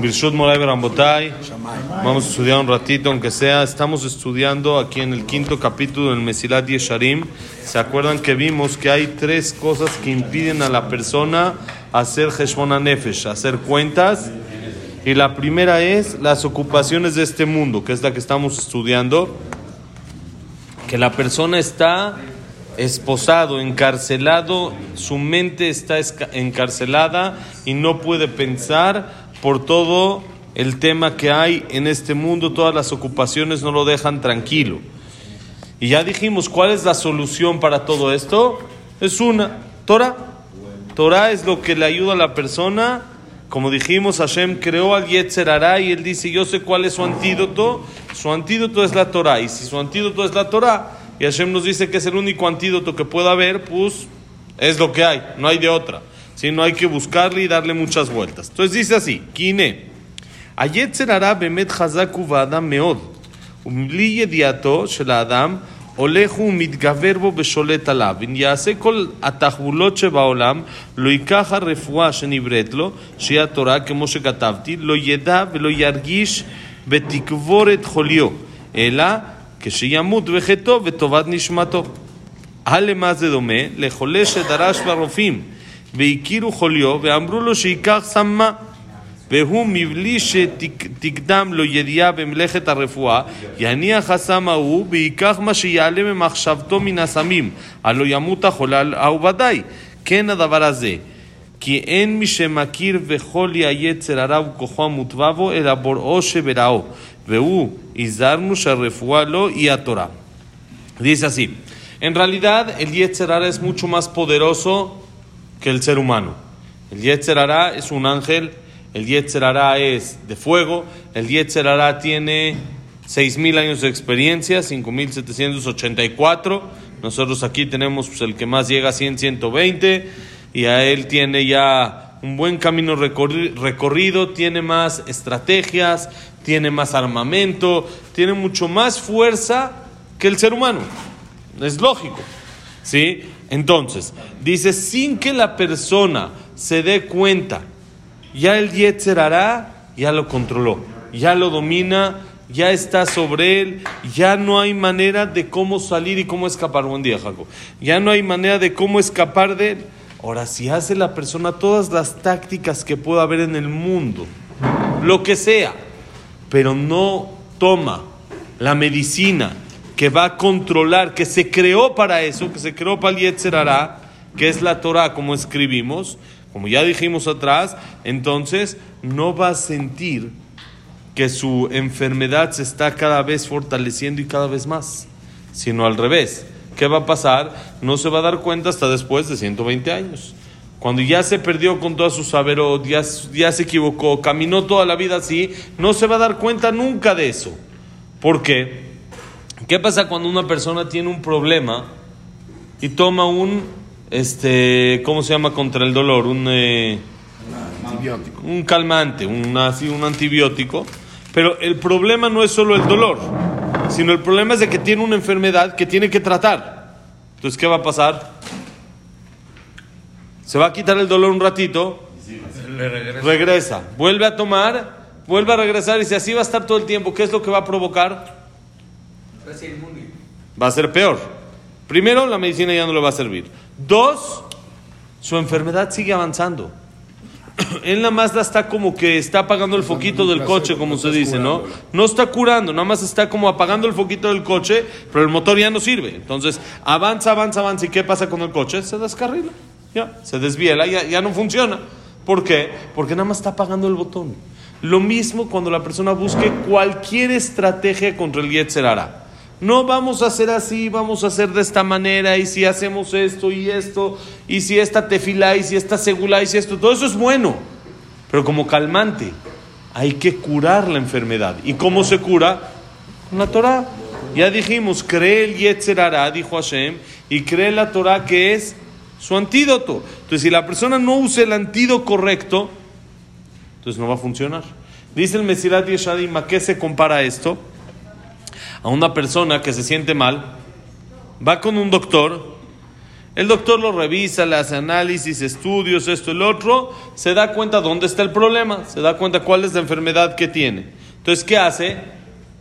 Birshut Moray Barambotay. Vamos a estudiar un ratito, aunque sea. Estamos estudiando aquí en el quinto capítulo del Mesilat Yesharim. ¿Se acuerdan que vimos que hay tres cosas que impiden a la persona hacer Heshmona Nefesh, hacer cuentas? Y la primera es las ocupaciones de este mundo, que es la que estamos estudiando. Que la persona está esposado, encarcelado, su mente está encarcelada y no puede pensar por todo el tema que hay en este mundo, todas las ocupaciones no lo dejan tranquilo. Y ya dijimos, ¿cuál es la solución para todo esto? Es una, Torah. Torah es lo que le ayuda a la persona. Como dijimos, Hashem creó al Yetzer y él dice, yo sé cuál es su antídoto. Su antídoto es la Torah. Y si su antídoto es la Torah, y Hashem nos dice que es el único antídoto que pueda haber, pues es lo que hay, no hay de otra. Si no hay que buscarle y darle muchas vueltas. Entonces dice así, Kine, היצר הרע באמת חזק הוא באדם מאוד, ובלי ידיעתו של האדם הולך ומתגבר בו ושולט עליו. אם יעשה כל התחבולות שבעולם, לא ייקח הרפואה שנבראת לו, שהיא התורה, כמו שכתבתי, לא ידע ולא ירגיש ותקבור את חוליו, אלא כשימות בחטאו וטובת נשמתו. הלמה זה דומה? לחולה שדרש לרופאים והכירו חוליו ואמרו לו שייקח סמה והוא מבלי שתקדם לו ידיעה במלאכת הרפואה יניח הסם ההוא וייקח מה שיעלה ממחשבתו מן הסמים הלא ימות החולה ההוא ודאי. כן הדבר הזה כי אין מי שמכיר וחולי היצר הרע וכוחו המוטבע בו אלא בוראו שבראו והוא הזהרנו שהרפואה לא היא התורה. Dice así, en realidad el Yetzer es mucho más poderoso que el ser humano. El Yetzer es un ángel, el Yetzer es de fuego, el Yetzer tiene 6.000 años de experiencia, 5.784. Nosotros aquí tenemos pues, el que más llega a 100, 120 y a él tiene ya un buen camino recorrido, tiene más estrategias, tiene más armamento, tiene mucho más fuerza que el ser humano. Es lógico. ¿Sí? Entonces, dice, sin que la persona se dé cuenta, ya el Yetzer hará, ya lo controló, ya lo domina, ya está sobre él, ya no hay manera de cómo salir y cómo escapar. Buen día, Jacob. Ya no hay manera de cómo escapar de él. Ahora, si hace la persona todas las tácticas que pueda haber en el mundo, lo que sea, pero no toma la medicina, que va a controlar, que se creó para eso, que se creó para el Yetzerará, que es la Torah, como escribimos, como ya dijimos atrás, entonces no va a sentir que su enfermedad se está cada vez fortaleciendo y cada vez más, sino al revés. ¿Qué va a pasar? No se va a dar cuenta hasta después de 120 años. Cuando ya se perdió con toda su saber, ya, ya se equivocó, caminó toda la vida así, no se va a dar cuenta nunca de eso. ¿Por qué? ¿Qué pasa cuando una persona tiene un problema y toma un, este, ¿cómo se llama contra el dolor? Un, eh, antibiótico. un calmante, un, así, un antibiótico. Pero el problema no es solo el dolor, sino el problema es de que tiene una enfermedad que tiene que tratar. Entonces, ¿qué va a pasar? Se va a quitar el dolor un ratito, regresa, vuelve a tomar, vuelve a regresar y si así va a estar todo el tiempo, ¿qué es lo que va a provocar? Va a ser peor. Primero, la medicina ya no le va a servir. Dos, su enfermedad sigue avanzando. Él nada más está como que está apagando el foquito del coche, como se dice, ¿no? No está curando, nada más está como apagando el foquito del coche, pero el motor ya no sirve. Entonces, avanza, avanza, avanza. ¿Y qué pasa con el coche? Se descarrila, ya, se desviela, ya, ya no funciona. ¿Por qué? Porque nada más está apagando el botón. Lo mismo cuando la persona busque cualquier estrategia contra el Yetzer no vamos a hacer así, vamos a hacer de esta manera, y si hacemos esto y esto, y si esta tefila, y si esta segula, y si esto, todo eso es bueno, pero como calmante. Hay que curar la enfermedad. ¿Y cómo se cura? Con la Torah. Ya dijimos, cree el Yetzer dijo Hashem, y cree la Torah que es su antídoto. Entonces, si la persona no usa el antídoto correcto, entonces no va a funcionar. Dice el Mesirat Yeshadim, ¿a qué se compara esto? A una persona que se siente mal, va con un doctor, El doctor lo revisa, le hace análisis, estudios, esto lo otro, se da cuenta dónde está el problema, se da cuenta cuál es la enfermedad que tiene. Entonces, ¿qué hace?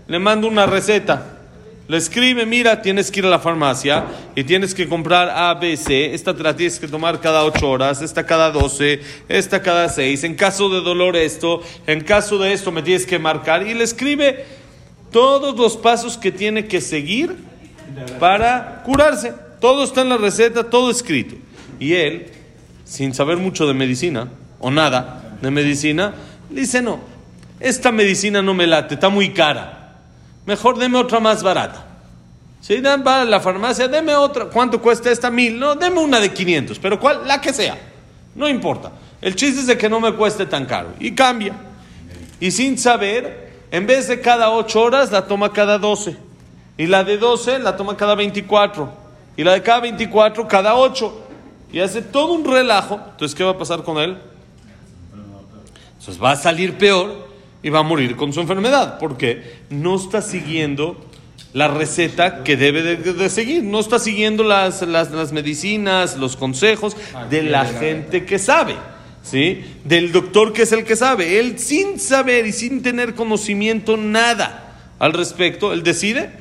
Le manda una receta. Le escribe, mira, tienes que ir a la farmacia y tienes que comprar A, B, C. Esta te la tienes que tomar cada 8 horas, esta cada 12, esta cada 6. En caso de dolor esto, en caso de esto me tienes que marcar. Y le escribe todos los pasos que tiene que seguir para curarse. Todo está en la receta, todo escrito. Y él, sin saber mucho de medicina, o nada de medicina, dice, no, esta medicina no me late, está muy cara mejor deme otra más barata. Si dan va a la farmacia, deme otra. ¿Cuánto cuesta esta? Mil. No, deme una de 500, pero ¿cuál? La que sea. No importa. El chiste es de que no me cueste tan caro. Y cambia. Y sin saber, en vez de cada 8 horas, la toma cada 12. Y la de 12 la toma cada 24. Y la de cada 24 cada 8. Y hace todo un relajo. Entonces, ¿qué va a pasar con él? Entonces va a salir peor y va a morir con su enfermedad, porque no está siguiendo la receta que debe de, seguir, no está siguiendo las, las, medicinas, los consejos de la gente que sabe. ¿Sí? Del doctor que es el que sabe. Él sin saber y sin tener conocimiento nada al respecto, él decide,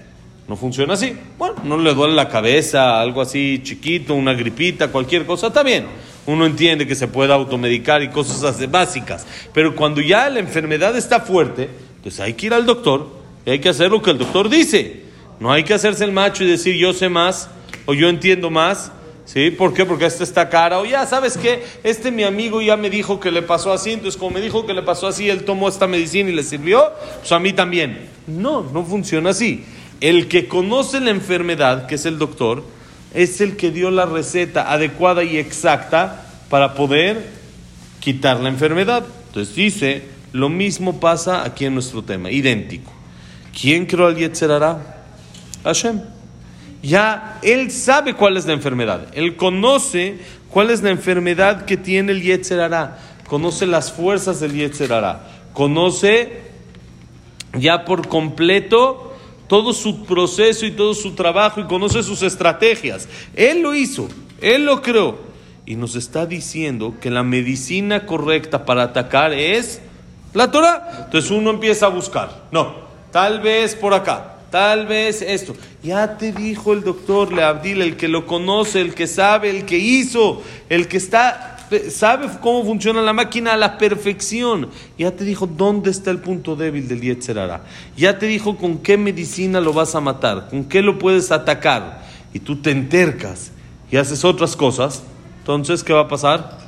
no funciona así. Bueno, no le duele la cabeza, algo así chiquito, una gripita, cualquier cosa, está bien uno entiende que se puede automedicar y cosas básicas. Pero cuando ya la enfermedad está fuerte, pues hay que ir al doctor y hay que hacer lo que el doctor dice. No hay que hacerse el macho y decir yo sé más o yo entiendo más. ¿Sí? ¿Por qué? Porque este está cara. O ya, ¿sabes qué? Este mi amigo ya me dijo que le pasó así, entonces como me dijo que le pasó así, él tomó esta medicina y le sirvió, pues a mí también. No, no funciona así. El que conoce la enfermedad, que es el doctor, es el que dio la receta adecuada y exacta para poder quitar la enfermedad. Entonces dice, lo mismo pasa aquí en nuestro tema, idéntico. ¿Quién creó al Yetzerara? Hashem. Ya él sabe cuál es la enfermedad. Él conoce cuál es la enfermedad que tiene el Yetzerara. Conoce las fuerzas del Yetzerara. Conoce ya por completo todo su proceso y todo su trabajo y conoce sus estrategias. Él lo hizo, él lo creó. Y nos está diciendo que la medicina correcta para atacar es la Torah. Entonces uno empieza a buscar. No, tal vez por acá, tal vez esto. Ya te dijo el doctor Leabdil, el que lo conoce, el que sabe, el que hizo, el que está sabe cómo funciona la máquina a la perfección. Ya te dijo dónde está el punto débil del Yetzerara. Ya te dijo con qué medicina lo vas a matar, con qué lo puedes atacar. Y tú te entercas y haces otras cosas. Entonces, ¿qué va a pasar?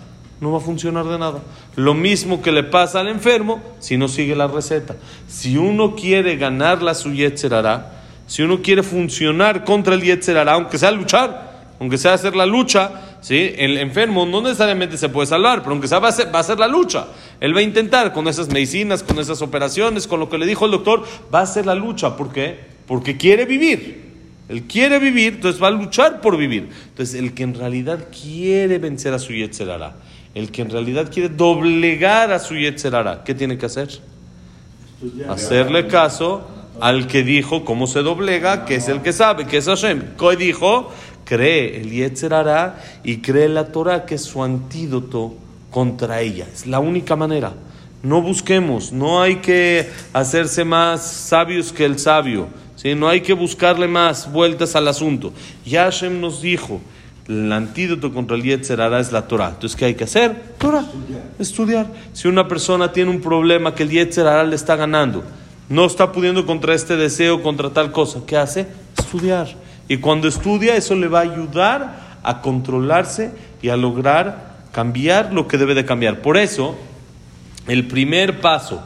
No va a funcionar de nada. Lo mismo que le pasa al enfermo si no sigue la receta. Si uno quiere ganar la su Yetzerara, si uno quiere funcionar contra el Yetzerara, aunque sea luchar, aunque sea hacer la lucha, ¿sí? El enfermo no necesariamente se puede salvar, pero aunque sea va a, ser, va a la lucha. Él va a intentar con esas medicinas, con esas operaciones, con lo que le dijo el doctor, va a ser la lucha. ¿Por qué? Porque quiere vivir. Él quiere vivir, entonces va a luchar por vivir. Entonces, el que en realidad quiere vencer a su Yetzerara, el que en realidad quiere doblegar a su Yetzerara, ¿qué tiene que hacer? Hacerle caso al que dijo cómo se doblega, que es el que sabe, que es Hashem. ¿Qué dijo? cree el Yetzerara y cree la Torah, que es su antídoto contra ella. Es la única manera. No busquemos, no hay que hacerse más sabios que el sabio, ¿sí? no hay que buscarle más vueltas al asunto. Yashem nos dijo, el antídoto contra el Yetzerara es la Torah. Entonces, ¿qué hay que hacer? Torah, estudiar. Si una persona tiene un problema que el Yetzerara le está ganando, no está pudiendo contra este deseo, contra tal cosa, ¿qué hace? Estudiar y cuando estudia, eso le va a ayudar a controlarse y a lograr cambiar lo que debe de cambiar. Por eso, el primer paso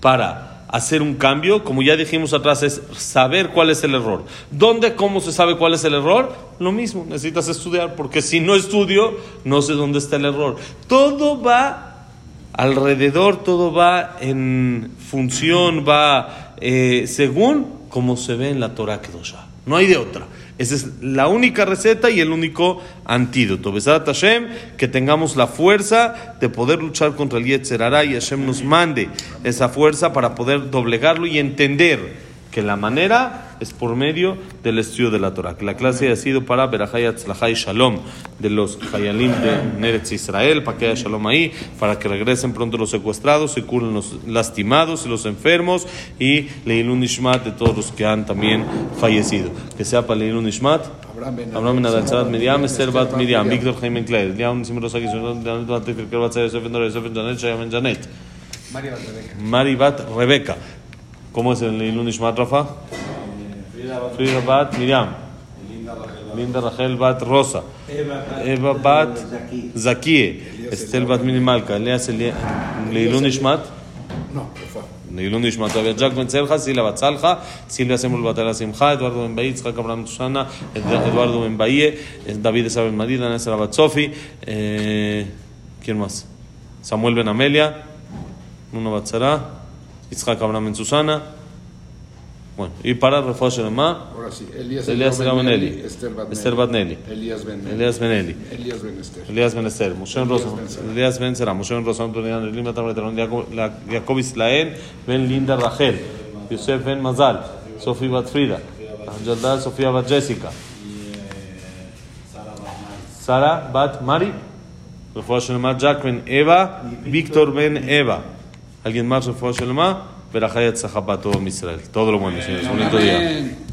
para hacer un cambio, como ya dijimos atrás, es saber cuál es el error. ¿Dónde, cómo se sabe cuál es el error? Lo mismo, necesitas estudiar, porque si no estudio, no sé dónde está el error. Todo va alrededor, todo va en función, va eh, según como se ve en la Torah Kedoshah. No hay de otra. Esa es la única receta y el único antídoto. Besat Hashem, que tengamos la fuerza de poder luchar contra el Yetzer y Hashem nos mande esa fuerza para poder doblegarlo y entender que la manera es por medio del estudio de la Torah. Que la clase ha sido para Berajayat Tzlachai Shalom de los Hayalim de Neretz Israel, para que haya Shalom ahí, para que regresen pronto los secuestrados, se curen los lastimados y los enfermos y Leilun Nishmat de todos los que han también fallecido. Que sea para Leilun Bat Tifir Bat Yosef Ben Dora, Yosef Ben Janet, Shaya Ben Janet. Mari Bat Rebeca. ¿Cómo es el Leilun Nishmat, Rafa? Frida Bat Miriam. Linda Rachel Bat Rosa. Eva Bat Zakie. Estel Bat Minimalka. Elias Leilun Nishmat. No, por favor. לעילון נשמת אביה ג'ק בן צלחה, סילה בת סלחה, סילביה סמול בת אלה שמחה, אדוארדו בן באי, יצחק אברהם תושנה, אדוארדו בן באי, דוד עשה בן מדידה, נסר בת סופי, ¿quién más? סמואל בן אמליה, נונה בת שרה, Yitzhak Abraham en Susana. Bueno, y para Refuah Shelema, Elías, Elías Benelli, Esther Batnelli, Elías Benelli, Elías Benelli, Elías Ben Esther, Elías Ben Esther, Moshe Elías Ben Sera, Moshe Rosam, Tunian, Lima Tamaraterón, Jacob Islael, Ben Linda Rachel, Yosef Ben Mazal, Sofía Bat Frida, Anjaldad Sofía Bat Jessica, Sara Bat Mari, Refuah Shelema, Jack Ben Eva, Víctor Ben Eva. ¿Alguien más Refuah Shelema? Verajayat Zahabat todo Israel. Todo lo bueno, señores. Bonito día.